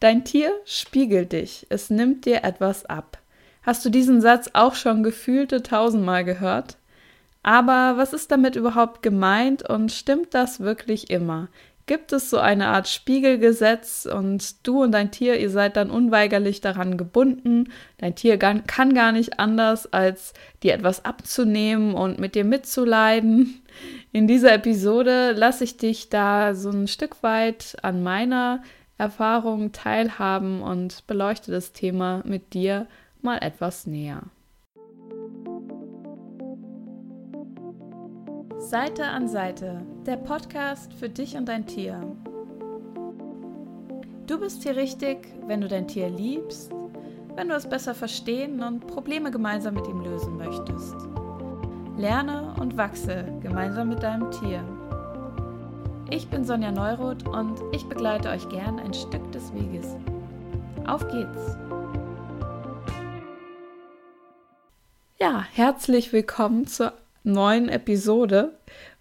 Dein Tier spiegelt dich, es nimmt dir etwas ab. Hast du diesen Satz auch schon gefühlte tausendmal gehört? Aber was ist damit überhaupt gemeint und stimmt das wirklich immer? Gibt es so eine Art Spiegelgesetz und du und dein Tier, ihr seid dann unweigerlich daran gebunden? Dein Tier kann gar nicht anders, als dir etwas abzunehmen und mit dir mitzuleiden. In dieser Episode lasse ich dich da so ein Stück weit an meiner Erfahrungen teilhaben und beleuchte das Thema mit dir mal etwas näher. Seite an Seite, der Podcast für dich und dein Tier. Du bist hier richtig, wenn du dein Tier liebst, wenn du es besser verstehen und Probleme gemeinsam mit ihm lösen möchtest. Lerne und wachse gemeinsam mit deinem Tier. Ich bin Sonja Neuroth und ich begleite euch gern ein Stück des Weges. Auf geht's! Ja, herzlich willkommen zur neuen Episode.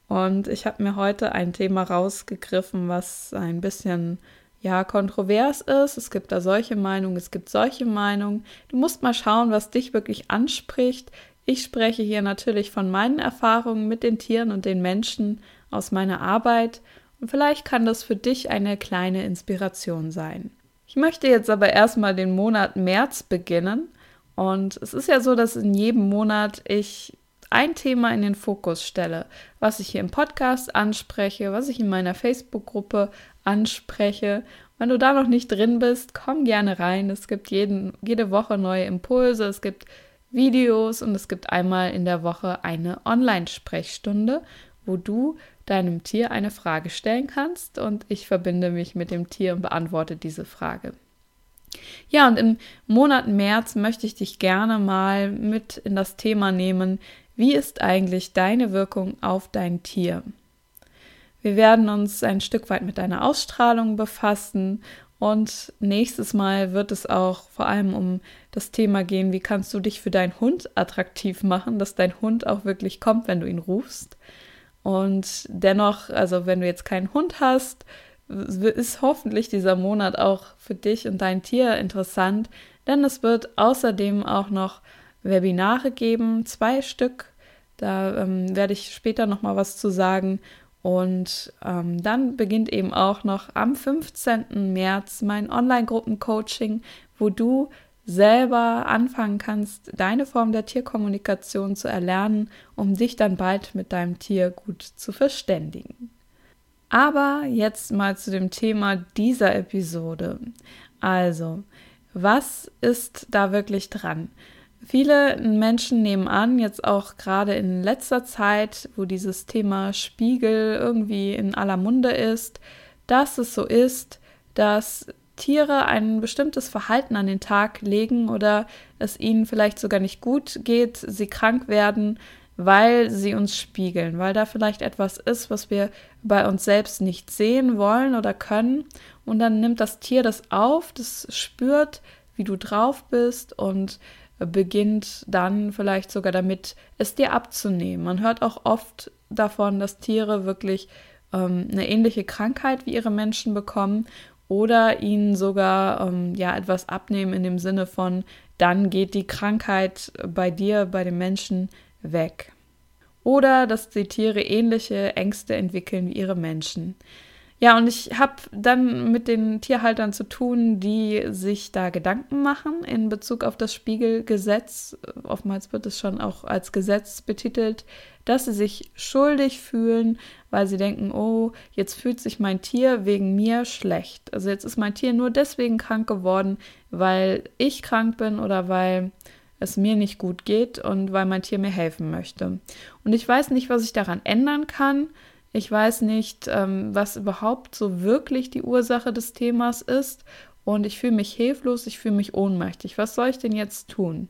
Und ich habe mir heute ein Thema rausgegriffen, was ein bisschen ja kontrovers ist. Es gibt da solche Meinungen, es gibt solche Meinungen. Du musst mal schauen, was dich wirklich anspricht. Ich spreche hier natürlich von meinen Erfahrungen mit den Tieren und den Menschen aus meiner Arbeit und vielleicht kann das für dich eine kleine Inspiration sein. Ich möchte jetzt aber erstmal den Monat März beginnen. Und es ist ja so, dass in jedem Monat ich ein Thema in den Fokus stelle, was ich hier im Podcast anspreche, was ich in meiner Facebook-Gruppe anspreche. Wenn du da noch nicht drin bist, komm gerne rein. Es gibt jeden, jede Woche neue Impulse, es gibt Videos und es gibt einmal in der Woche eine Online-Sprechstunde, wo du deinem Tier eine Frage stellen kannst und ich verbinde mich mit dem Tier und beantworte diese Frage. Ja, und im Monat März möchte ich dich gerne mal mit in das Thema nehmen, wie ist eigentlich deine Wirkung auf dein Tier? Wir werden uns ein Stück weit mit deiner Ausstrahlung befassen und nächstes Mal wird es auch vor allem um das Thema gehen, wie kannst du dich für deinen Hund attraktiv machen, dass dein Hund auch wirklich kommt, wenn du ihn rufst. Und dennoch, also wenn du jetzt keinen Hund hast, ist hoffentlich dieser Monat auch für dich und dein Tier interessant, denn es wird außerdem auch noch Webinare geben, zwei Stück. Da ähm, werde ich später noch mal was zu sagen. Und ähm, dann beginnt eben auch noch am 15. März mein Online-Gruppen-Coaching, wo du selber anfangen kannst, deine Form der Tierkommunikation zu erlernen, um dich dann bald mit deinem Tier gut zu verständigen. Aber jetzt mal zu dem Thema dieser Episode. Also, was ist da wirklich dran? Viele Menschen nehmen an, jetzt auch gerade in letzter Zeit, wo dieses Thema Spiegel irgendwie in aller Munde ist, dass es so ist, dass Tiere ein bestimmtes Verhalten an den Tag legen oder es ihnen vielleicht sogar nicht gut geht, sie krank werden, weil sie uns spiegeln, weil da vielleicht etwas ist, was wir bei uns selbst nicht sehen wollen oder können. Und dann nimmt das Tier das auf, das spürt, wie du drauf bist und beginnt dann vielleicht sogar damit, es dir abzunehmen. Man hört auch oft davon, dass Tiere wirklich ähm, eine ähnliche Krankheit wie ihre Menschen bekommen oder ihnen sogar ähm, ja etwas abnehmen in dem Sinne von dann geht die Krankheit bei dir, bei dem Menschen weg. Oder dass die Tiere ähnliche Ängste entwickeln wie ihre Menschen. Ja, und ich habe dann mit den Tierhaltern zu tun, die sich da Gedanken machen in Bezug auf das Spiegelgesetz. Oftmals wird es schon auch als Gesetz betitelt, dass sie sich schuldig fühlen, weil sie denken, oh, jetzt fühlt sich mein Tier wegen mir schlecht. Also jetzt ist mein Tier nur deswegen krank geworden, weil ich krank bin oder weil es mir nicht gut geht und weil mein Tier mir helfen möchte. Und ich weiß nicht, was ich daran ändern kann. Ich weiß nicht, ähm, was überhaupt so wirklich die Ursache des Themas ist. Und ich fühle mich hilflos, ich fühle mich ohnmächtig. Was soll ich denn jetzt tun?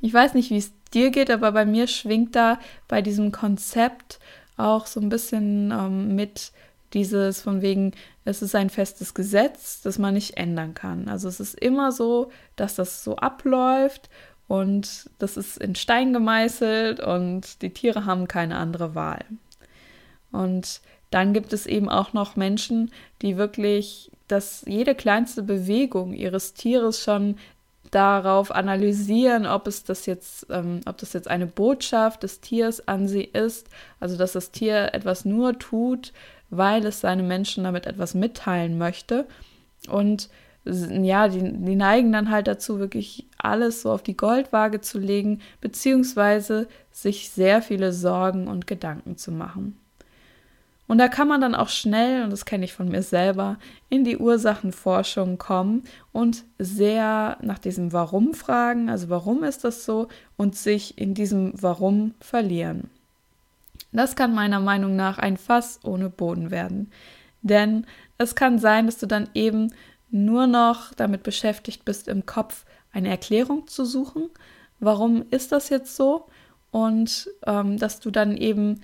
Ich weiß nicht, wie es dir geht, aber bei mir schwingt da bei diesem Konzept auch so ein bisschen ähm, mit dieses von wegen, es ist ein festes Gesetz, das man nicht ändern kann. Also es ist immer so, dass das so abläuft und das ist in Stein gemeißelt und die Tiere haben keine andere Wahl. Und dann gibt es eben auch noch Menschen, die wirklich dass jede kleinste Bewegung ihres Tieres schon darauf analysieren, ob es das jetzt, ähm, ob das jetzt eine Botschaft des Tiers an sie ist, also dass das Tier etwas nur tut, weil es seine Menschen damit etwas mitteilen möchte. Und ja, die, die neigen dann halt dazu, wirklich alles so auf die Goldwaage zu legen, beziehungsweise sich sehr viele Sorgen und Gedanken zu machen. Und da kann man dann auch schnell, und das kenne ich von mir selber, in die Ursachenforschung kommen und sehr nach diesem Warum fragen, also warum ist das so, und sich in diesem Warum verlieren. Das kann meiner Meinung nach ein Fass ohne Boden werden. Denn es kann sein, dass du dann eben nur noch damit beschäftigt bist, im Kopf eine Erklärung zu suchen. Warum ist das jetzt so? Und ähm, dass du dann eben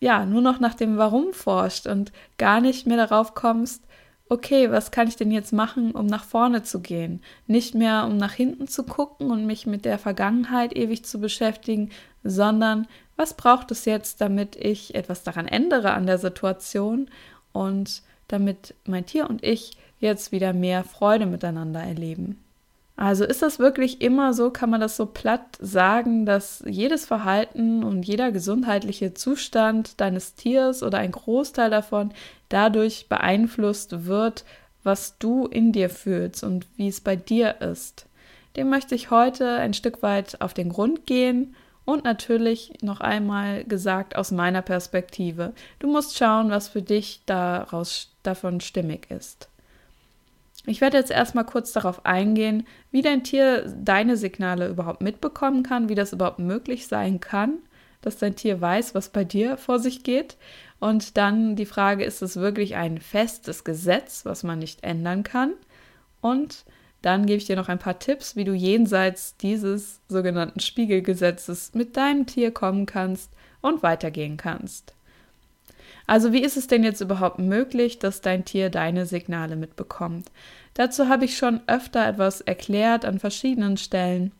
ja nur noch nach dem Warum forscht und gar nicht mehr darauf kommst, okay, was kann ich denn jetzt machen, um nach vorne zu gehen? Nicht mehr, um nach hinten zu gucken und mich mit der Vergangenheit ewig zu beschäftigen, sondern was braucht es jetzt, damit ich etwas daran ändere an der Situation und damit mein Tier und ich jetzt wieder mehr Freude miteinander erleben. Also ist das wirklich immer so, kann man das so platt sagen, dass jedes Verhalten und jeder gesundheitliche Zustand deines Tiers oder ein Großteil davon dadurch beeinflusst wird, was du in dir fühlst und wie es bei dir ist. Dem möchte ich heute ein Stück weit auf den Grund gehen und natürlich noch einmal gesagt aus meiner Perspektive. Du musst schauen, was für dich daraus davon stimmig ist. Ich werde jetzt erstmal kurz darauf eingehen, wie dein Tier deine Signale überhaupt mitbekommen kann, wie das überhaupt möglich sein kann, dass dein Tier weiß, was bei dir vor sich geht. Und dann die Frage, ist es wirklich ein festes Gesetz, was man nicht ändern kann? Und dann gebe ich dir noch ein paar Tipps, wie du jenseits dieses sogenannten Spiegelgesetzes mit deinem Tier kommen kannst und weitergehen kannst. Also wie ist es denn jetzt überhaupt möglich, dass dein Tier deine Signale mitbekommt? Dazu habe ich schon öfter etwas erklärt an verschiedenen Stellen.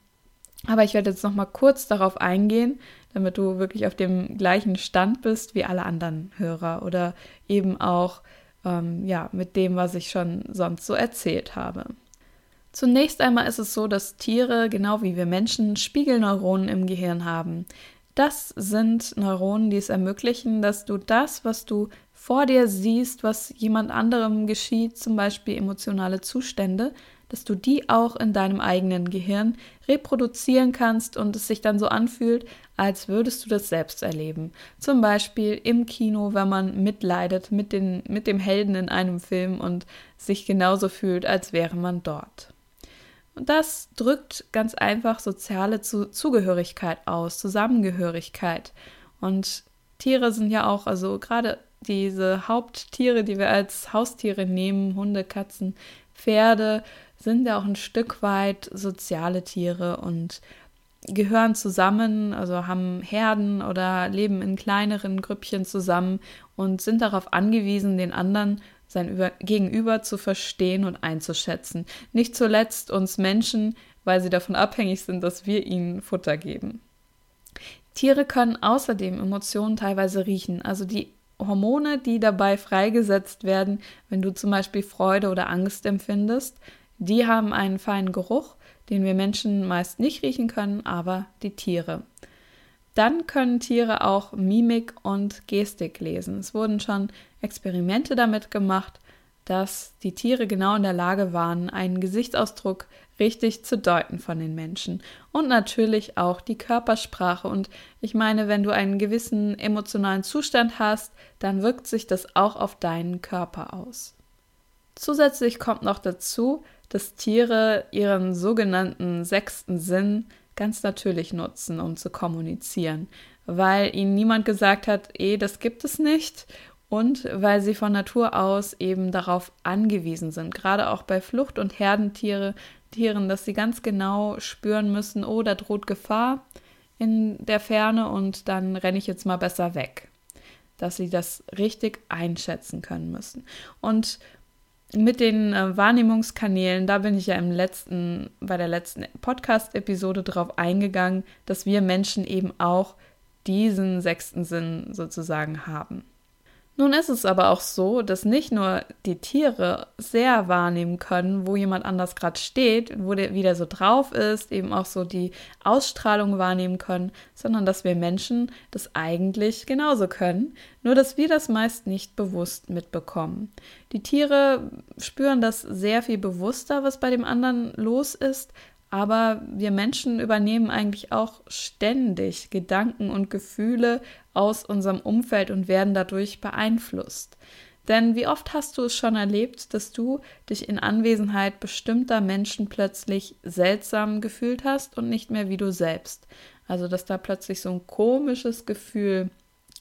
Aber ich werde jetzt noch mal kurz darauf eingehen, damit du wirklich auf dem gleichen Stand bist wie alle anderen Hörer oder eben auch ähm, ja mit dem, was ich schon sonst so erzählt habe. Zunächst einmal ist es so, dass Tiere, genau wie wir Menschen, Spiegelneuronen im Gehirn haben. Das sind Neuronen, die es ermöglichen, dass du das, was du vor dir siehst, was jemand anderem geschieht, zum Beispiel emotionale Zustände, dass du die auch in deinem eigenen Gehirn reproduzieren kannst und es sich dann so anfühlt, als würdest du das selbst erleben. Zum Beispiel im Kino, wenn man mitleidet mit, den, mit dem Helden in einem Film und sich genauso fühlt, als wäre man dort. Und das drückt ganz einfach soziale Zugehörigkeit aus, Zusammengehörigkeit. Und Tiere sind ja auch, also gerade diese Haupttiere, die wir als Haustiere nehmen, Hunde, Katzen, Pferde, sind ja auch ein Stück weit soziale Tiere und gehören zusammen, also haben Herden oder leben in kleineren Grüppchen zusammen und sind darauf angewiesen, den anderen sein Über Gegenüber zu verstehen und einzuschätzen. Nicht zuletzt uns Menschen, weil sie davon abhängig sind, dass wir ihnen Futter geben. Tiere können außerdem Emotionen teilweise riechen, also die Hormone, die dabei freigesetzt werden, wenn du zum Beispiel Freude oder Angst empfindest, die haben einen feinen Geruch, den wir Menschen meist nicht riechen können, aber die Tiere. Dann können Tiere auch Mimik und Gestik lesen. Es wurden schon Experimente damit gemacht, dass die Tiere genau in der Lage waren, einen Gesichtsausdruck richtig zu deuten von den Menschen. Und natürlich auch die Körpersprache. Und ich meine, wenn du einen gewissen emotionalen Zustand hast, dann wirkt sich das auch auf deinen Körper aus. Zusätzlich kommt noch dazu, dass Tiere ihren sogenannten sechsten Sinn ganz natürlich nutzen, um zu kommunizieren, weil ihnen niemand gesagt hat, eh, das gibt es nicht und weil sie von Natur aus eben darauf angewiesen sind, gerade auch bei Flucht- und Herdentiere, Tieren, dass sie ganz genau spüren müssen, oh, da droht Gefahr in der Ferne und dann renne ich jetzt mal besser weg. Dass sie das richtig einschätzen können müssen. Und mit den äh, Wahrnehmungskanälen, da bin ich ja im letzten, bei der letzten Podcast-Episode drauf eingegangen, dass wir Menschen eben auch diesen sechsten Sinn sozusagen haben. Nun ist es aber auch so, dass nicht nur die Tiere sehr wahrnehmen können, wo jemand anders gerade steht, wo der wieder so drauf ist, eben auch so die Ausstrahlung wahrnehmen können, sondern dass wir Menschen das eigentlich genauso können, nur dass wir das meist nicht bewusst mitbekommen. Die Tiere spüren das sehr viel bewusster, was bei dem anderen los ist, aber wir Menschen übernehmen eigentlich auch ständig Gedanken und Gefühle aus unserem Umfeld und werden dadurch beeinflusst. Denn wie oft hast du es schon erlebt, dass du dich in Anwesenheit bestimmter Menschen plötzlich seltsam gefühlt hast und nicht mehr wie du selbst? Also, dass da plötzlich so ein komisches Gefühl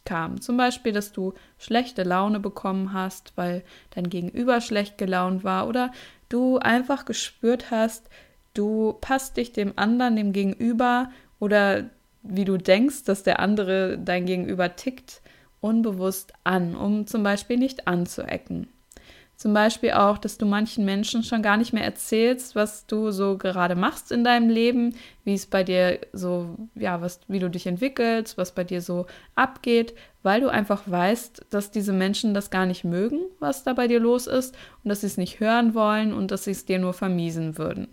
kam. Zum Beispiel, dass du schlechte Laune bekommen hast, weil dein Gegenüber schlecht gelaunt war oder du einfach gespürt hast, Du passt dich dem anderen, dem Gegenüber oder wie du denkst, dass der andere dein Gegenüber tickt, unbewusst an, um zum Beispiel nicht anzuecken. Zum Beispiel auch, dass du manchen Menschen schon gar nicht mehr erzählst, was du so gerade machst in deinem Leben, wie es bei dir so, ja, was, wie du dich entwickelst, was bei dir so abgeht, weil du einfach weißt, dass diese Menschen das gar nicht mögen, was da bei dir los ist und dass sie es nicht hören wollen und dass sie es dir nur vermiesen würden.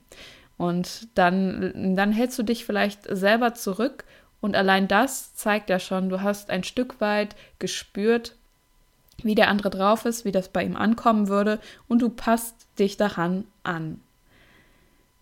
Und dann, dann hältst du dich vielleicht selber zurück und allein das zeigt ja schon, du hast ein Stück weit gespürt, wie der andere drauf ist, wie das bei ihm ankommen würde und du passt dich daran an.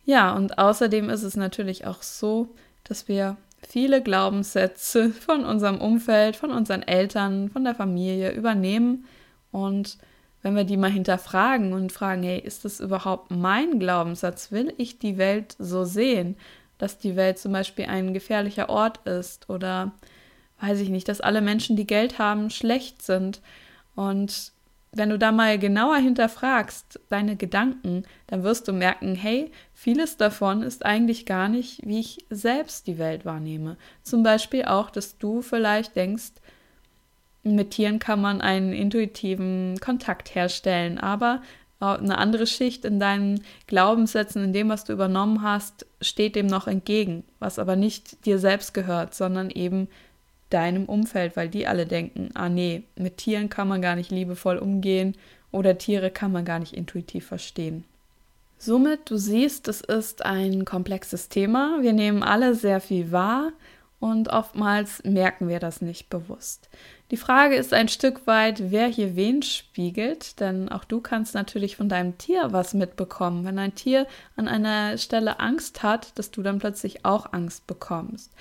Ja, und außerdem ist es natürlich auch so, dass wir viele Glaubenssätze von unserem Umfeld, von unseren Eltern, von der Familie übernehmen und wenn wir die mal hinterfragen und fragen, hey, ist das überhaupt mein Glaubenssatz? Will ich die Welt so sehen, dass die Welt zum Beispiel ein gefährlicher Ort ist oder weiß ich nicht, dass alle Menschen, die Geld haben, schlecht sind? Und wenn du da mal genauer hinterfragst, deine Gedanken, dann wirst du merken, hey, vieles davon ist eigentlich gar nicht, wie ich selbst die Welt wahrnehme. Zum Beispiel auch, dass du vielleicht denkst, mit Tieren kann man einen intuitiven Kontakt herstellen, aber eine andere Schicht in deinen Glaubenssätzen, in dem, was du übernommen hast, steht dem noch entgegen, was aber nicht dir selbst gehört, sondern eben deinem Umfeld, weil die alle denken, ah nee, mit Tieren kann man gar nicht liebevoll umgehen oder Tiere kann man gar nicht intuitiv verstehen. Somit, du siehst, es ist ein komplexes Thema. Wir nehmen alle sehr viel wahr und oftmals merken wir das nicht bewusst. Die Frage ist ein Stück weit, wer hier wen spiegelt, denn auch du kannst natürlich von deinem Tier was mitbekommen. Wenn ein Tier an einer Stelle Angst hat, dass du dann plötzlich auch Angst bekommst.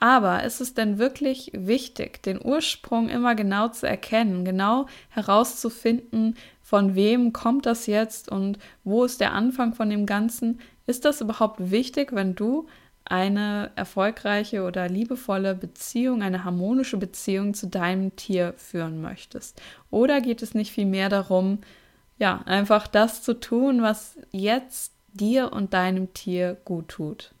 Aber ist es denn wirklich wichtig, den Ursprung immer genau zu erkennen, genau herauszufinden, von wem kommt das jetzt und wo ist der Anfang von dem Ganzen? Ist das überhaupt wichtig, wenn du eine erfolgreiche oder liebevolle Beziehung, eine harmonische Beziehung zu deinem Tier führen möchtest? Oder geht es nicht vielmehr darum, ja, einfach das zu tun, was jetzt dir und deinem Tier gut tut?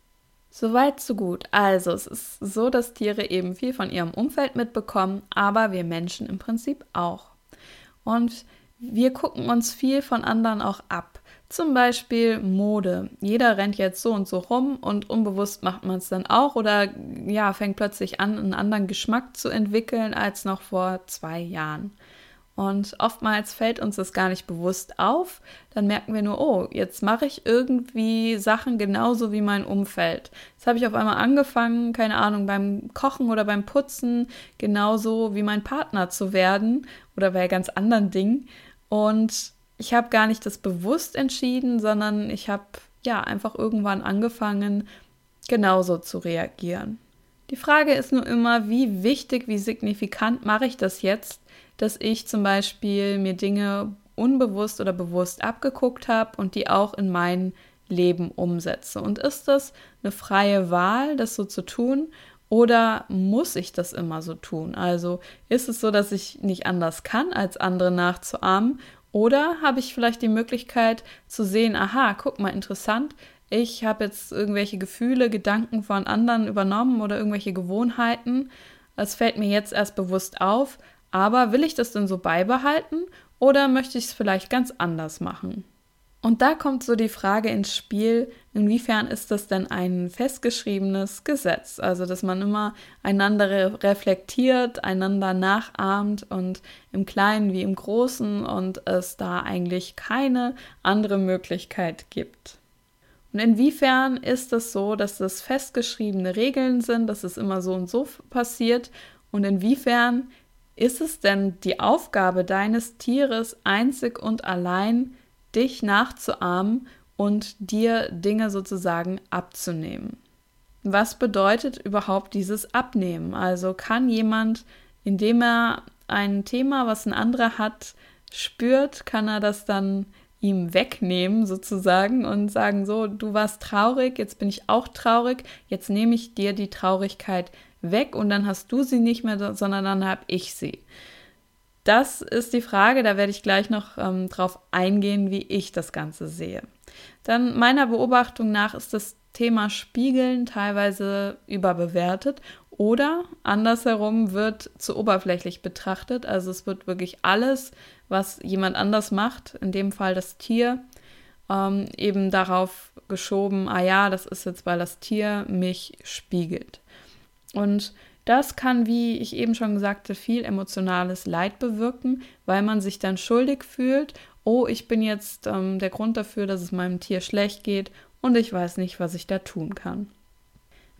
Soweit, so gut. Also, es ist so, dass Tiere eben viel von ihrem Umfeld mitbekommen, aber wir Menschen im Prinzip auch. Und wir gucken uns viel von anderen auch ab. Zum Beispiel Mode. Jeder rennt jetzt so und so rum und unbewusst macht man es dann auch oder ja, fängt plötzlich an, einen anderen Geschmack zu entwickeln als noch vor zwei Jahren. Und oftmals fällt uns das gar nicht bewusst auf. Dann merken wir nur, oh, jetzt mache ich irgendwie Sachen genauso wie mein Umfeld. Jetzt habe ich auf einmal angefangen, keine Ahnung, beim Kochen oder beim Putzen genauso wie mein Partner zu werden oder bei ganz anderen Dingen. Und ich habe gar nicht das bewusst entschieden, sondern ich habe ja einfach irgendwann angefangen, genauso zu reagieren. Die Frage ist nur immer, wie wichtig, wie signifikant mache ich das jetzt, dass ich zum Beispiel mir Dinge unbewusst oder bewusst abgeguckt habe und die auch in mein Leben umsetze. Und ist das eine freie Wahl, das so zu tun? Oder muss ich das immer so tun? Also ist es so, dass ich nicht anders kann, als andere nachzuahmen? Oder habe ich vielleicht die Möglichkeit zu sehen, aha, guck mal, interessant, ich habe jetzt irgendwelche Gefühle, Gedanken von anderen übernommen oder irgendwelche Gewohnheiten. Es fällt mir jetzt erst bewusst auf, aber will ich das denn so beibehalten oder möchte ich es vielleicht ganz anders machen? Und da kommt so die Frage ins Spiel, inwiefern ist das denn ein festgeschriebenes Gesetz? Also, dass man immer einander reflektiert, einander nachahmt und im Kleinen wie im Großen und es da eigentlich keine andere Möglichkeit gibt. Und inwiefern ist es so, dass das festgeschriebene Regeln sind, dass es immer so und so passiert? Und inwiefern ist es denn die Aufgabe deines Tieres einzig und allein, dich nachzuahmen und dir Dinge sozusagen abzunehmen. Was bedeutet überhaupt dieses Abnehmen? Also kann jemand, indem er ein Thema, was ein anderer hat, spürt, kann er das dann ihm wegnehmen sozusagen und sagen, so, du warst traurig, jetzt bin ich auch traurig, jetzt nehme ich dir die Traurigkeit weg und dann hast du sie nicht mehr, sondern dann habe ich sie. Das ist die Frage, da werde ich gleich noch ähm, drauf eingehen, wie ich das Ganze sehe. Dann meiner Beobachtung nach ist das Thema Spiegeln teilweise überbewertet oder andersherum wird zu oberflächlich betrachtet. Also es wird wirklich alles, was jemand anders macht, in dem Fall das Tier, ähm, eben darauf geschoben, ah ja, das ist jetzt, weil das Tier mich spiegelt. Und das kann, wie ich eben schon sagte, viel emotionales Leid bewirken, weil man sich dann schuldig fühlt, oh, ich bin jetzt ähm, der Grund dafür, dass es meinem Tier schlecht geht und ich weiß nicht, was ich da tun kann.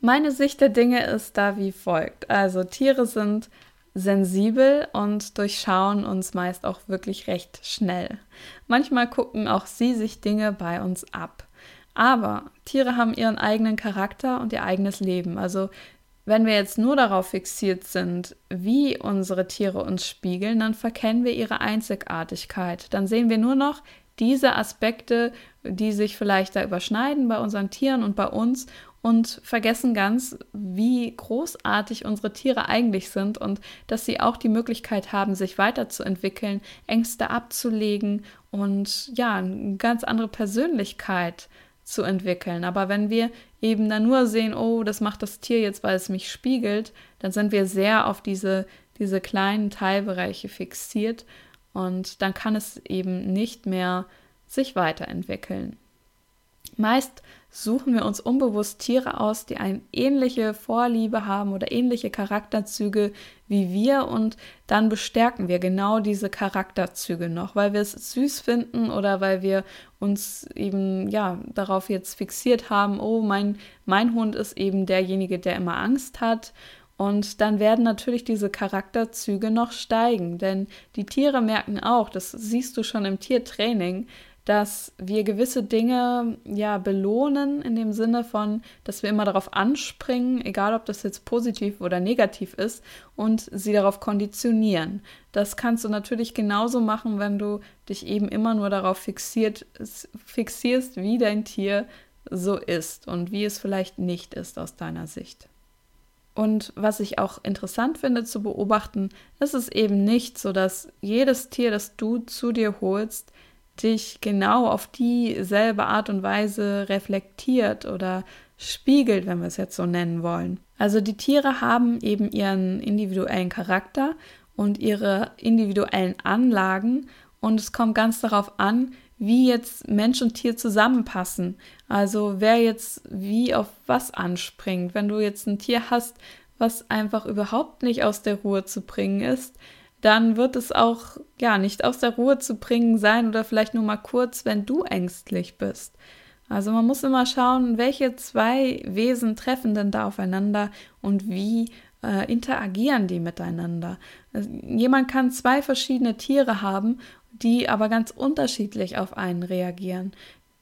Meine Sicht der Dinge ist da wie folgt. Also Tiere sind sensibel und durchschauen uns meist auch wirklich recht schnell. Manchmal gucken auch sie sich Dinge bei uns ab. Aber Tiere haben ihren eigenen Charakter und ihr eigenes Leben. Also wenn wir jetzt nur darauf fixiert sind, wie unsere Tiere uns spiegeln, dann verkennen wir ihre Einzigartigkeit. Dann sehen wir nur noch diese Aspekte, die sich vielleicht da überschneiden bei unseren Tieren und bei uns und vergessen ganz, wie großartig unsere Tiere eigentlich sind und dass sie auch die Möglichkeit haben, sich weiterzuentwickeln, Ängste abzulegen und ja, eine ganz andere Persönlichkeit zu entwickeln. Aber wenn wir eben dann nur sehen, oh, das macht das Tier jetzt, weil es mich spiegelt, dann sind wir sehr auf diese, diese kleinen Teilbereiche fixiert und dann kann es eben nicht mehr sich weiterentwickeln. Meist suchen wir uns unbewusst Tiere aus, die eine ähnliche Vorliebe haben oder ähnliche Charakterzüge wie wir und dann bestärken wir genau diese Charakterzüge noch, weil wir es süß finden oder weil wir uns eben ja darauf jetzt fixiert haben, oh, mein mein Hund ist eben derjenige, der immer Angst hat. Und dann werden natürlich diese Charakterzüge noch steigen, denn die Tiere merken auch, das siehst du schon im Tiertraining, dass wir gewisse Dinge ja belohnen in dem Sinne von, dass wir immer darauf anspringen, egal ob das jetzt positiv oder negativ ist, und sie darauf konditionieren. Das kannst du natürlich genauso machen, wenn du dich eben immer nur darauf fixiert, fixierst, wie dein Tier so ist und wie es vielleicht nicht ist aus deiner Sicht. Und was ich auch interessant finde zu beobachten, ist es eben nicht so, dass jedes Tier, das du zu dir holst, dich genau auf dieselbe Art und Weise reflektiert oder spiegelt, wenn wir es jetzt so nennen wollen. Also die Tiere haben eben ihren individuellen Charakter und ihre individuellen Anlagen und es kommt ganz darauf an, wie jetzt Mensch und Tier zusammenpassen. Also wer jetzt wie auf was anspringt. Wenn du jetzt ein Tier hast, was einfach überhaupt nicht aus der Ruhe zu bringen ist, dann wird es auch ja nicht aus der Ruhe zu bringen sein oder vielleicht nur mal kurz, wenn du ängstlich bist. Also man muss immer schauen, welche zwei Wesen treffen denn da aufeinander und wie äh, interagieren die miteinander. Also, jemand kann zwei verschiedene Tiere haben, die aber ganz unterschiedlich auf einen reagieren.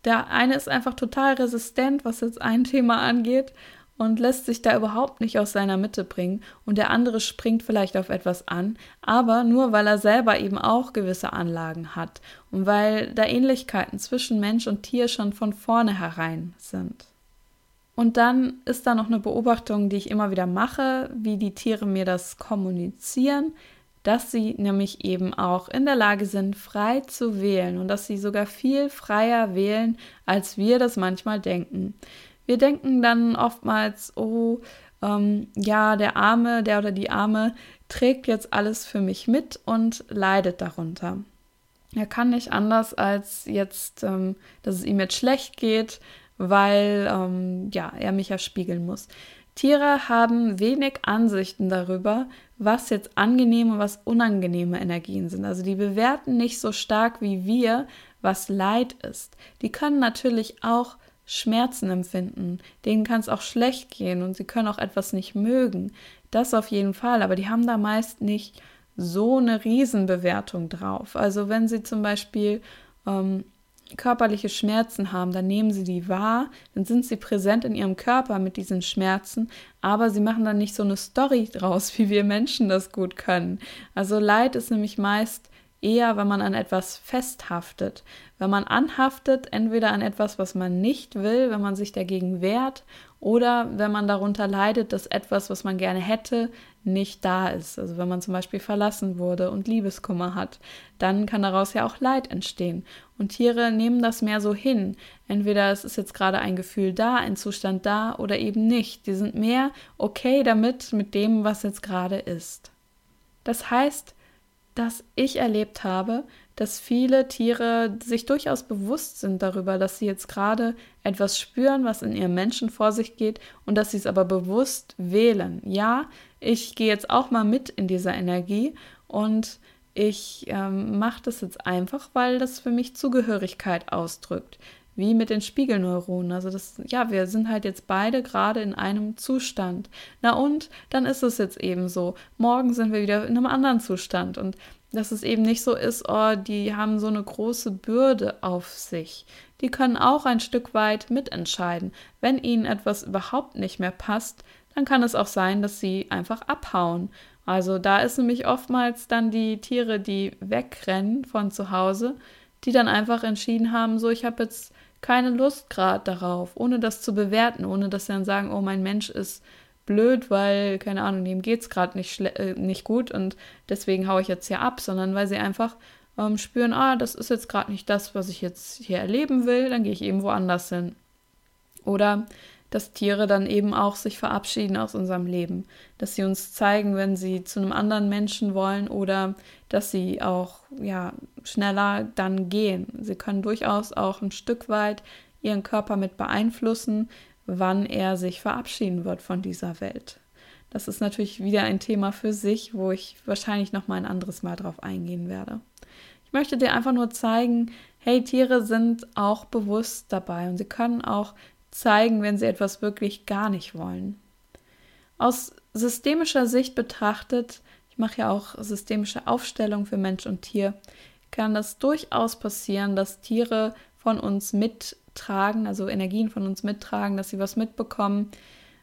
Der eine ist einfach total resistent, was jetzt ein Thema angeht, und lässt sich da überhaupt nicht aus seiner Mitte bringen und der andere springt vielleicht auf etwas an, aber nur weil er selber eben auch gewisse Anlagen hat und weil da Ähnlichkeiten zwischen Mensch und Tier schon von vornherein sind. Und dann ist da noch eine Beobachtung, die ich immer wieder mache, wie die Tiere mir das kommunizieren, dass sie nämlich eben auch in der Lage sind, frei zu wählen und dass sie sogar viel freier wählen, als wir das manchmal denken. Wir denken dann oftmals, oh, ähm, ja, der Arme, der oder die Arme trägt jetzt alles für mich mit und leidet darunter. er kann nicht anders als jetzt, ähm, dass es ihm jetzt schlecht geht, weil ähm, ja, er mich ja spiegeln muss. Tiere haben wenig Ansichten darüber, was jetzt angenehme und was unangenehme Energien sind. Also die bewerten nicht so stark wie wir, was Leid ist. Die können natürlich auch Schmerzen empfinden. Denen kann es auch schlecht gehen und sie können auch etwas nicht mögen. Das auf jeden Fall, aber die haben da meist nicht so eine Riesenbewertung drauf. Also wenn sie zum Beispiel ähm, körperliche Schmerzen haben, dann nehmen sie die wahr, dann sind sie präsent in ihrem Körper mit diesen Schmerzen, aber sie machen dann nicht so eine Story draus, wie wir Menschen das gut können. Also Leid ist nämlich meist eher, wenn man an etwas festhaftet. Wenn man anhaftet, entweder an etwas, was man nicht will, wenn man sich dagegen wehrt, oder wenn man darunter leidet, dass etwas, was man gerne hätte, nicht da ist. Also wenn man zum Beispiel verlassen wurde und Liebeskummer hat, dann kann daraus ja auch Leid entstehen. Und Tiere nehmen das mehr so hin. Entweder es ist jetzt gerade ein Gefühl da, ein Zustand da oder eben nicht. Die sind mehr okay damit, mit dem, was jetzt gerade ist. Das heißt, dass ich erlebt habe, dass viele Tiere sich durchaus bewusst sind darüber, dass sie jetzt gerade etwas spüren, was in ihrem Menschen vor sich geht und dass sie es aber bewusst wählen. Ja, ich gehe jetzt auch mal mit in dieser Energie und ich ähm, mache das jetzt einfach, weil das für mich Zugehörigkeit ausdrückt wie mit den Spiegelneuronen. Also das, ja, wir sind halt jetzt beide gerade in einem Zustand. Na und dann ist es jetzt eben so. Morgen sind wir wieder in einem anderen Zustand und dass es eben nicht so ist, oh, die haben so eine große Bürde auf sich. Die können auch ein Stück weit mitentscheiden. Wenn ihnen etwas überhaupt nicht mehr passt, dann kann es auch sein, dass sie einfach abhauen. Also da ist nämlich oftmals dann die Tiere, die wegrennen von zu Hause, die dann einfach entschieden haben, so ich habe jetzt keine Lust gerade darauf, ohne das zu bewerten, ohne dass sie dann sagen, oh, mein Mensch ist blöd, weil, keine Ahnung, dem geht es gerade nicht, äh, nicht gut und deswegen haue ich jetzt hier ab, sondern weil sie einfach ähm, spüren, ah, das ist jetzt gerade nicht das, was ich jetzt hier erleben will, dann gehe ich eben woanders hin. Oder dass Tiere dann eben auch sich verabschieden aus unserem Leben, dass sie uns zeigen, wenn sie zu einem anderen Menschen wollen oder dass sie auch ja schneller dann gehen. Sie können durchaus auch ein Stück weit ihren Körper mit beeinflussen, wann er sich verabschieden wird von dieser Welt. Das ist natürlich wieder ein Thema für sich, wo ich wahrscheinlich noch mal ein anderes Mal drauf eingehen werde. Ich möchte dir einfach nur zeigen, hey, Tiere sind auch bewusst dabei und sie können auch zeigen, wenn sie etwas wirklich gar nicht wollen. Aus systemischer Sicht betrachtet, ich mache ja auch systemische Aufstellung für Mensch und Tier, kann das durchaus passieren, dass Tiere von uns mittragen, also Energien von uns mittragen, dass sie was mitbekommen.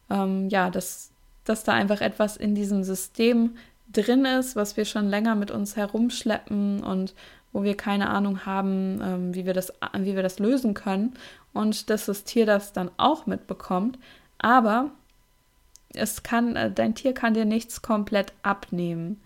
Ähm, ja, dass, dass da einfach etwas in diesem System drin ist, was wir schon länger mit uns herumschleppen und wo wir keine Ahnung haben, ähm, wie, wir das, wie wir das lösen können und dass das Tier das dann auch mitbekommt. Aber es kann, äh, dein Tier kann dir nichts komplett abnehmen.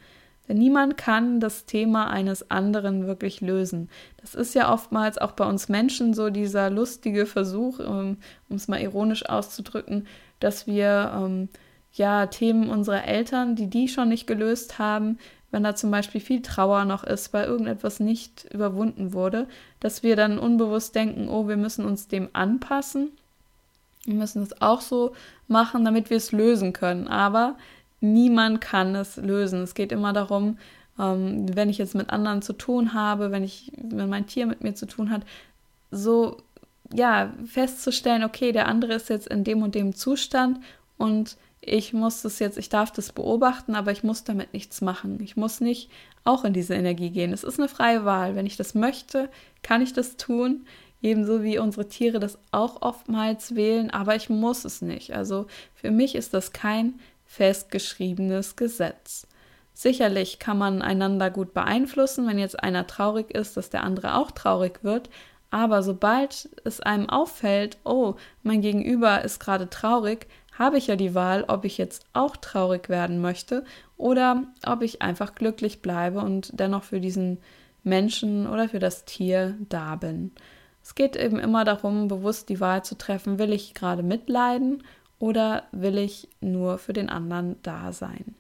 Denn niemand kann das Thema eines anderen wirklich lösen. Das ist ja oftmals auch bei uns Menschen so dieser lustige Versuch, ähm, um es mal ironisch auszudrücken, dass wir ähm, ja Themen unserer Eltern, die die schon nicht gelöst haben, wenn da zum Beispiel viel Trauer noch ist, weil irgendetwas nicht überwunden wurde, dass wir dann unbewusst denken, oh, wir müssen uns dem anpassen. Wir müssen es auch so machen, damit wir es lösen können. Aber niemand kann es lösen. Es geht immer darum, ähm, wenn ich jetzt mit anderen zu tun habe, wenn ich, wenn mein Tier mit mir zu tun hat, so ja festzustellen, okay, der andere ist jetzt in dem und dem Zustand und ich muss das jetzt, ich darf das beobachten, aber ich muss damit nichts machen. Ich muss nicht auch in diese Energie gehen. Es ist eine freie Wahl. Wenn ich das möchte, kann ich das tun. Ebenso wie unsere Tiere das auch oftmals wählen, aber ich muss es nicht. Also für mich ist das kein festgeschriebenes Gesetz. Sicherlich kann man einander gut beeinflussen, wenn jetzt einer traurig ist, dass der andere auch traurig wird. Aber sobald es einem auffällt, oh, mein Gegenüber ist gerade traurig, habe ich ja die Wahl, ob ich jetzt auch traurig werden möchte oder ob ich einfach glücklich bleibe und dennoch für diesen Menschen oder für das Tier da bin. Es geht eben immer darum, bewusst die Wahl zu treffen, will ich gerade mitleiden oder will ich nur für den anderen da sein.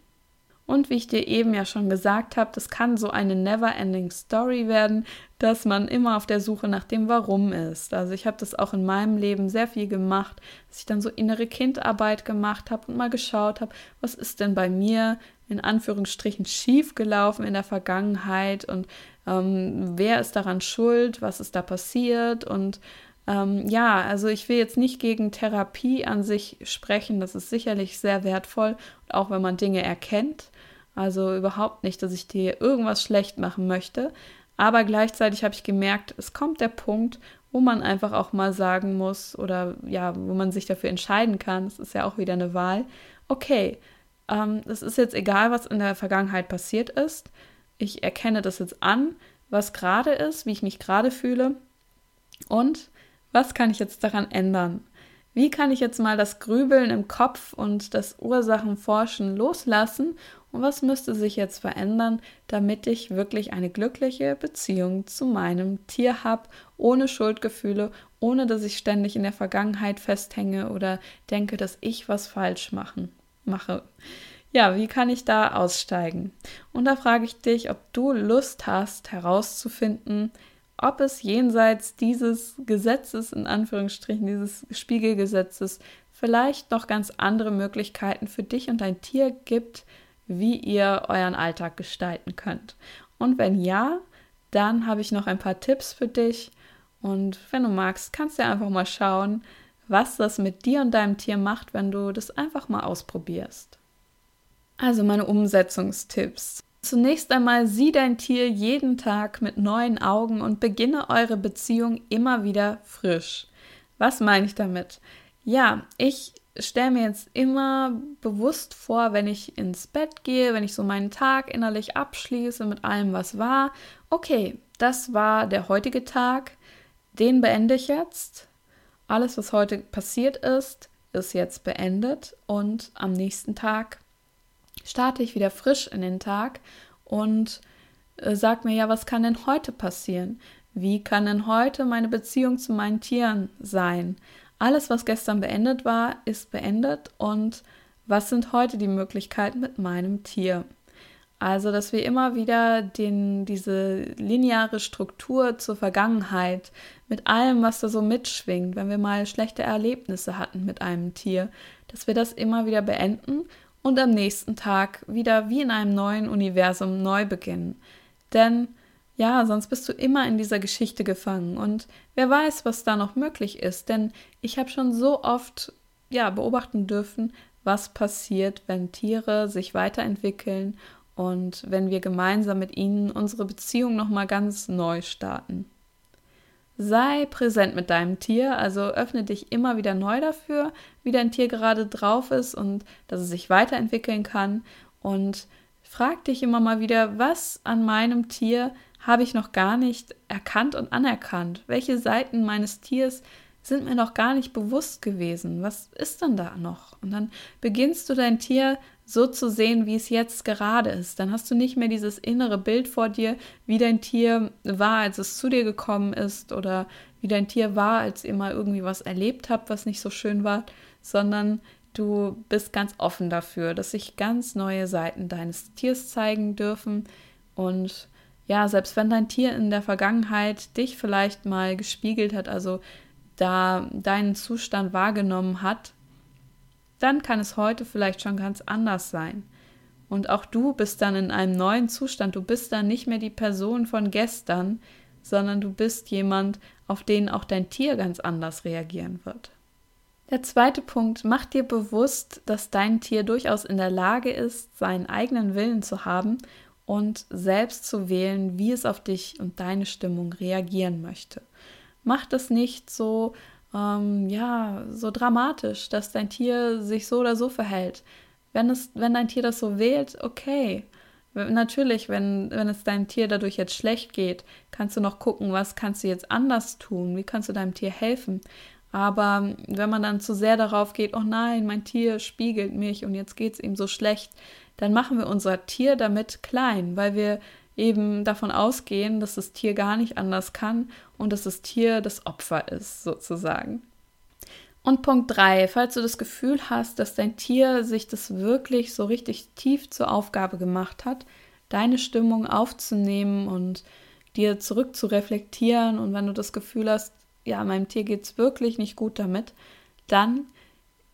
Und wie ich dir eben ja schon gesagt habe, das kann so eine never-ending Story werden, dass man immer auf der Suche nach dem Warum ist. Also ich habe das auch in meinem Leben sehr viel gemacht, dass ich dann so innere Kindarbeit gemacht habe und mal geschaut habe, was ist denn bei mir in Anführungsstrichen schief gelaufen in der Vergangenheit und ähm, wer ist daran schuld, was ist da passiert und ähm, ja, also ich will jetzt nicht gegen Therapie an sich sprechen, das ist sicherlich sehr wertvoll, auch wenn man Dinge erkennt. Also überhaupt nicht, dass ich dir irgendwas schlecht machen möchte. Aber gleichzeitig habe ich gemerkt, es kommt der Punkt, wo man einfach auch mal sagen muss oder ja, wo man sich dafür entscheiden kann, es ist ja auch wieder eine Wahl, okay, ähm, es ist jetzt egal, was in der Vergangenheit passiert ist. Ich erkenne das jetzt an, was gerade ist, wie ich mich gerade fühle und was kann ich jetzt daran ändern? Wie kann ich jetzt mal das Grübeln im Kopf und das Ursachenforschen loslassen und was müsste sich jetzt verändern, damit ich wirklich eine glückliche Beziehung zu meinem Tier habe, ohne Schuldgefühle, ohne dass ich ständig in der Vergangenheit festhänge oder denke, dass ich was falsch machen, mache. Ja, wie kann ich da aussteigen? Und da frage ich dich, ob du Lust hast herauszufinden, ob es jenseits dieses Gesetzes, in Anführungsstrichen, dieses Spiegelgesetzes, vielleicht noch ganz andere Möglichkeiten für dich und dein Tier gibt, wie ihr euren Alltag gestalten könnt. Und wenn ja, dann habe ich noch ein paar Tipps für dich. Und wenn du magst, kannst du einfach mal schauen, was das mit dir und deinem Tier macht, wenn du das einfach mal ausprobierst. Also meine Umsetzungstipps. Zunächst einmal sieh dein Tier jeden Tag mit neuen Augen und beginne eure Beziehung immer wieder frisch. Was meine ich damit? Ja, ich stelle mir jetzt immer bewusst vor, wenn ich ins Bett gehe, wenn ich so meinen Tag innerlich abschließe mit allem, was war. Okay, das war der heutige Tag, den beende ich jetzt. Alles, was heute passiert ist, ist jetzt beendet und am nächsten Tag starte ich wieder frisch in den Tag und äh, sag mir ja, was kann denn heute passieren? Wie kann denn heute meine Beziehung zu meinen Tieren sein? Alles, was gestern beendet war, ist beendet und was sind heute die Möglichkeiten mit meinem Tier? Also, dass wir immer wieder den, diese lineare Struktur zur Vergangenheit mit allem, was da so mitschwingt, wenn wir mal schlechte Erlebnisse hatten mit einem Tier, dass wir das immer wieder beenden und am nächsten Tag wieder wie in einem neuen Universum neu beginnen. Denn ja, sonst bist du immer in dieser Geschichte gefangen und wer weiß, was da noch möglich ist, denn ich habe schon so oft ja beobachten dürfen, was passiert, wenn Tiere sich weiterentwickeln und wenn wir gemeinsam mit ihnen unsere Beziehung noch mal ganz neu starten. Sei präsent mit deinem Tier, also öffne dich immer wieder neu dafür, wie dein Tier gerade drauf ist und dass es sich weiterentwickeln kann. Und frag dich immer mal wieder, was an meinem Tier habe ich noch gar nicht erkannt und anerkannt? Welche Seiten meines Tiers sind mir noch gar nicht bewusst gewesen? Was ist denn da noch? Und dann beginnst du dein Tier so zu sehen, wie es jetzt gerade ist. Dann hast du nicht mehr dieses innere Bild vor dir, wie dein Tier war, als es zu dir gekommen ist oder wie dein Tier war, als ihr mal irgendwie was erlebt habt, was nicht so schön war, sondern du bist ganz offen dafür, dass sich ganz neue Seiten deines Tiers zeigen dürfen und ja, selbst wenn dein Tier in der Vergangenheit dich vielleicht mal gespiegelt hat, also da deinen Zustand wahrgenommen hat, dann kann es heute vielleicht schon ganz anders sein. Und auch du bist dann in einem neuen Zustand. Du bist dann nicht mehr die Person von gestern, sondern du bist jemand, auf den auch dein Tier ganz anders reagieren wird. Der zweite Punkt, mach dir bewusst, dass dein Tier durchaus in der Lage ist, seinen eigenen Willen zu haben und selbst zu wählen, wie es auf dich und deine Stimmung reagieren möchte. Mach das nicht so ähm, ja, so dramatisch, dass dein Tier sich so oder so verhält. Wenn, es, wenn dein Tier das so wählt, okay. Natürlich, wenn, wenn es deinem Tier dadurch jetzt schlecht geht, kannst du noch gucken, was kannst du jetzt anders tun, wie kannst du deinem Tier helfen. Aber wenn man dann zu sehr darauf geht, oh nein, mein Tier spiegelt mich und jetzt geht es ihm so schlecht, dann machen wir unser Tier damit klein, weil wir eben davon ausgehen, dass das Tier gar nicht anders kann und dass das Tier das Opfer ist, sozusagen. Und Punkt 3, falls du das Gefühl hast, dass dein Tier sich das wirklich so richtig tief zur Aufgabe gemacht hat, deine Stimmung aufzunehmen und dir zurück zu reflektieren und wenn du das Gefühl hast, ja, meinem Tier geht es wirklich nicht gut damit, dann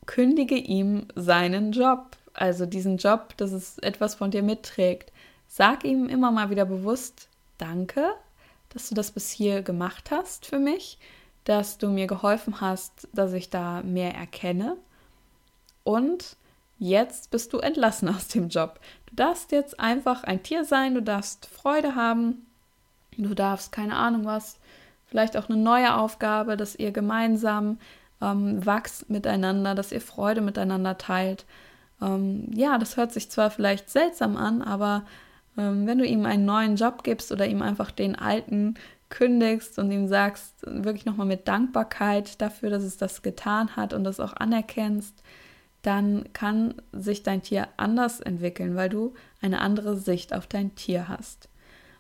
kündige ihm seinen Job. Also diesen Job, dass es etwas von dir mitträgt. Sag ihm immer mal wieder bewusst, danke, dass du das bis hier gemacht hast für mich, dass du mir geholfen hast, dass ich da mehr erkenne. Und jetzt bist du entlassen aus dem Job. Du darfst jetzt einfach ein Tier sein, du darfst Freude haben, du darfst keine Ahnung was, vielleicht auch eine neue Aufgabe, dass ihr gemeinsam ähm, wachst miteinander, dass ihr Freude miteinander teilt. Ähm, ja, das hört sich zwar vielleicht seltsam an, aber wenn du ihm einen neuen Job gibst oder ihm einfach den alten kündigst und ihm sagst, wirklich nochmal mit Dankbarkeit dafür, dass es das getan hat und das auch anerkennst, dann kann sich dein Tier anders entwickeln, weil du eine andere Sicht auf dein Tier hast.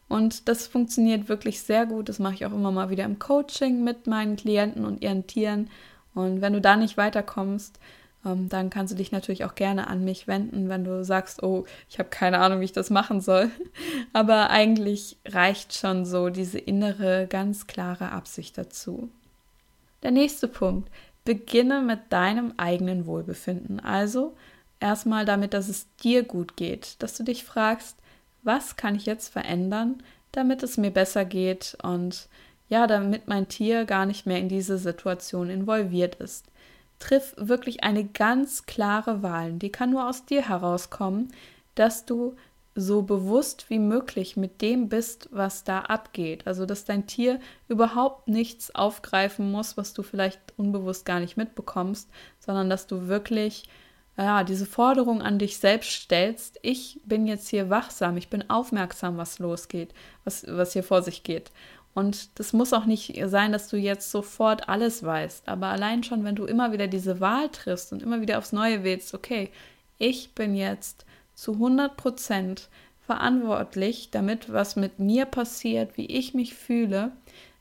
Und das funktioniert wirklich sehr gut. Das mache ich auch immer mal wieder im Coaching mit meinen Klienten und ihren Tieren. Und wenn du da nicht weiterkommst, ähm, dann kannst du dich natürlich auch gerne an mich wenden, wenn du sagst, oh, ich habe keine Ahnung, wie ich das machen soll. Aber eigentlich reicht schon so diese innere, ganz klare Absicht dazu. Der nächste Punkt. Beginne mit deinem eigenen Wohlbefinden. Also erstmal damit, dass es dir gut geht, dass du dich fragst, was kann ich jetzt verändern, damit es mir besser geht und ja, damit mein Tier gar nicht mehr in diese Situation involviert ist. Triff wirklich eine ganz klare Wahl. Die kann nur aus dir herauskommen, dass du so bewusst wie möglich mit dem bist, was da abgeht. Also, dass dein Tier überhaupt nichts aufgreifen muss, was du vielleicht unbewusst gar nicht mitbekommst, sondern dass du wirklich ja, diese Forderung an dich selbst stellst, ich bin jetzt hier wachsam, ich bin aufmerksam, was losgeht, was, was hier vor sich geht. Und das muss auch nicht sein, dass du jetzt sofort alles weißt, aber allein schon, wenn du immer wieder diese Wahl triffst und immer wieder aufs Neue wählst, okay, ich bin jetzt zu 100 Prozent verantwortlich damit, was mit mir passiert, wie ich mich fühle,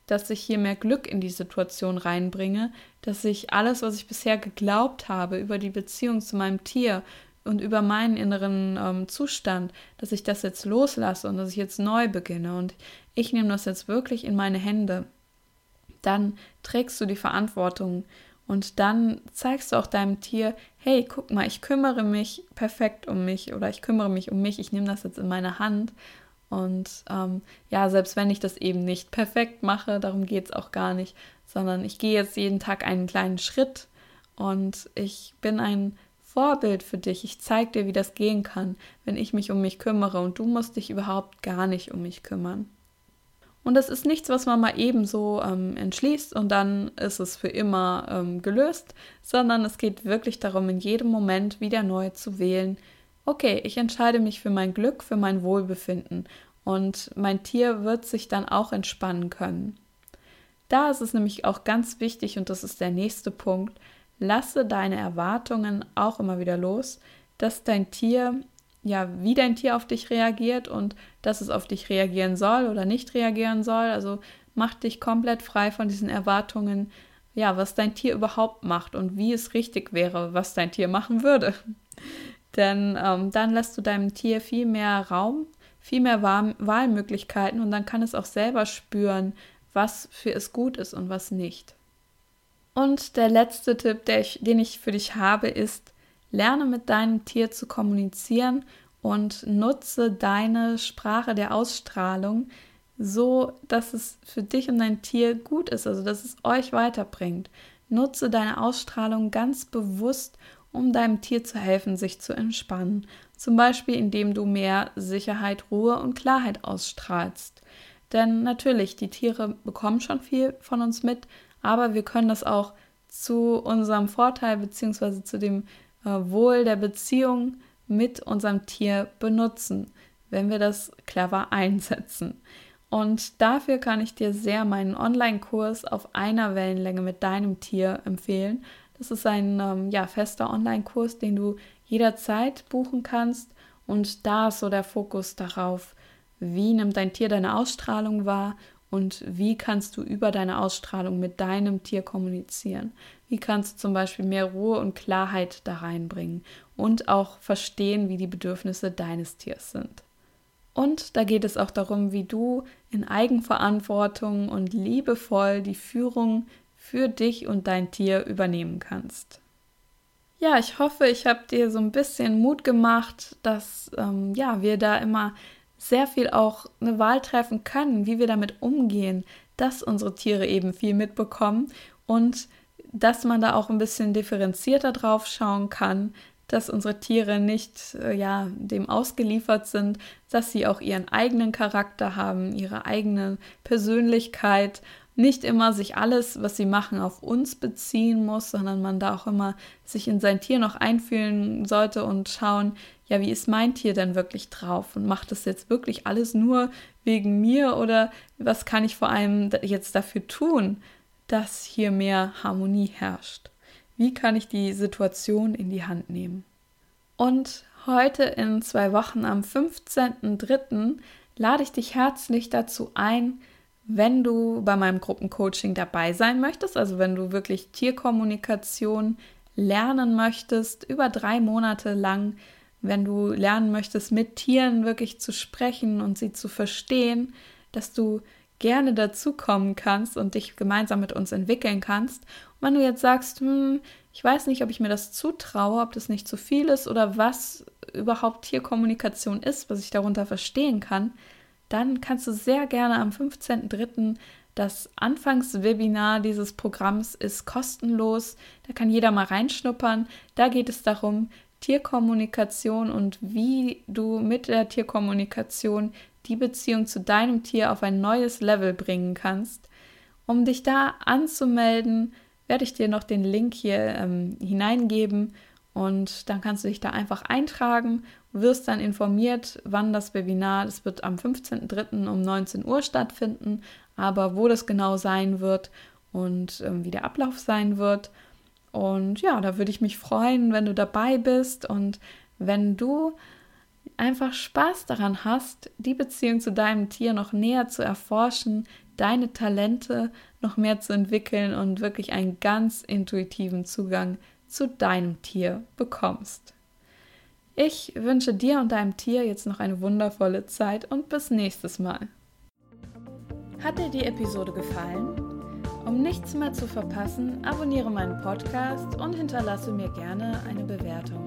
dass ich hier mehr Glück in die Situation reinbringe, dass ich alles, was ich bisher geglaubt habe über die Beziehung zu meinem Tier und über meinen inneren ähm, Zustand, dass ich das jetzt loslasse und dass ich jetzt neu beginne. Und ich nehme das jetzt wirklich in meine Hände, dann trägst du die Verantwortung und dann zeigst du auch deinem Tier, hey, guck mal, ich kümmere mich perfekt um mich oder ich kümmere mich um mich, ich nehme das jetzt in meine Hand und ähm, ja, selbst wenn ich das eben nicht perfekt mache, darum geht es auch gar nicht, sondern ich gehe jetzt jeden Tag einen kleinen Schritt und ich bin ein Vorbild für dich. Ich zeige dir, wie das gehen kann, wenn ich mich um mich kümmere und du musst dich überhaupt gar nicht um mich kümmern. Und das ist nichts, was man mal eben so ähm, entschließt und dann ist es für immer ähm, gelöst, sondern es geht wirklich darum, in jedem Moment wieder neu zu wählen, okay, ich entscheide mich für mein Glück, für mein Wohlbefinden und mein Tier wird sich dann auch entspannen können. Da ist es nämlich auch ganz wichtig und das ist der nächste Punkt, lasse deine Erwartungen auch immer wieder los, dass dein Tier ja, wie dein Tier auf dich reagiert und dass es auf dich reagieren soll oder nicht reagieren soll. Also mach dich komplett frei von diesen Erwartungen, ja, was dein Tier überhaupt macht und wie es richtig wäre, was dein Tier machen würde. Denn ähm, dann lässt du deinem Tier viel mehr Raum, viel mehr Wahlmöglichkeiten und dann kann es auch selber spüren, was für es gut ist und was nicht. Und der letzte Tipp, ich, den ich für dich habe, ist, lerne mit deinem Tier zu kommunizieren und nutze deine Sprache der Ausstrahlung so, dass es für dich und dein Tier gut ist, also dass es euch weiterbringt. Nutze deine Ausstrahlung ganz bewusst um deinem Tier zu helfen, sich zu entspannen. Zum Beispiel, indem du mehr Sicherheit, Ruhe und Klarheit ausstrahlst. Denn natürlich, die Tiere bekommen schon viel von uns mit, aber wir können das auch zu unserem Vorteil bzw. zu dem äh, Wohl der Beziehung mit unserem Tier benutzen, wenn wir das clever einsetzen. Und dafür kann ich dir sehr meinen Online-Kurs auf einer Wellenlänge mit deinem Tier empfehlen. Das ist ein ähm, ja, fester Online-Kurs, den du jederzeit buchen kannst. Und da ist so der Fokus darauf, wie nimmt dein Tier deine Ausstrahlung wahr und wie kannst du über deine Ausstrahlung mit deinem Tier kommunizieren. Wie kannst du zum Beispiel mehr Ruhe und Klarheit da reinbringen und auch verstehen, wie die Bedürfnisse deines Tiers sind. Und da geht es auch darum, wie du in Eigenverantwortung und liebevoll die Führung für dich und dein Tier übernehmen kannst. Ja, ich hoffe, ich habe dir so ein bisschen Mut gemacht, dass ähm, ja, wir da immer sehr viel auch eine Wahl treffen können, wie wir damit umgehen, dass unsere Tiere eben viel mitbekommen und dass man da auch ein bisschen differenzierter drauf schauen kann, dass unsere Tiere nicht äh, ja, dem ausgeliefert sind, dass sie auch ihren eigenen Charakter haben, ihre eigene Persönlichkeit, nicht immer sich alles, was sie machen, auf uns beziehen muss, sondern man da auch immer sich in sein Tier noch einfühlen sollte und schauen, ja, wie ist mein Tier denn wirklich drauf und macht das jetzt wirklich alles nur wegen mir oder was kann ich vor allem jetzt dafür tun, dass hier mehr Harmonie herrscht? Wie kann ich die Situation in die Hand nehmen? Und heute in zwei Wochen am 15.03. lade ich dich herzlich dazu ein, wenn du bei meinem Gruppencoaching dabei sein möchtest, also wenn du wirklich Tierkommunikation lernen möchtest, über drei Monate lang, wenn du lernen möchtest, mit Tieren wirklich zu sprechen und sie zu verstehen, dass du gerne dazukommen kannst und dich gemeinsam mit uns entwickeln kannst. Und wenn du jetzt sagst, hm, ich weiß nicht, ob ich mir das zutraue, ob das nicht zu viel ist oder was überhaupt Tierkommunikation ist, was ich darunter verstehen kann, dann kannst du sehr gerne am 15.03. Das Anfangswebinar dieses Programms ist kostenlos. Da kann jeder mal reinschnuppern. Da geht es darum, Tierkommunikation und wie du mit der Tierkommunikation die Beziehung zu deinem Tier auf ein neues Level bringen kannst. Um dich da anzumelden, werde ich dir noch den Link hier ähm, hineingeben und dann kannst du dich da einfach eintragen, wirst dann informiert, wann das Webinar, das wird am 15.03. um 19 Uhr stattfinden, aber wo das genau sein wird und ähm, wie der Ablauf sein wird. Und ja, da würde ich mich freuen, wenn du dabei bist und wenn du einfach Spaß daran hast, die Beziehung zu deinem Tier noch näher zu erforschen, deine Talente noch mehr zu entwickeln und wirklich einen ganz intuitiven Zugang zu deinem Tier bekommst. Ich wünsche dir und deinem Tier jetzt noch eine wundervolle Zeit und bis nächstes Mal. Hat dir die Episode gefallen? Um nichts mehr zu verpassen, abonniere meinen Podcast und hinterlasse mir gerne eine Bewertung.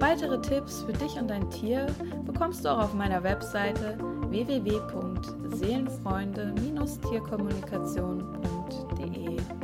Weitere Tipps für dich und dein Tier bekommst du auch auf meiner Webseite www.seelenfreunde-tierkommunikation.de.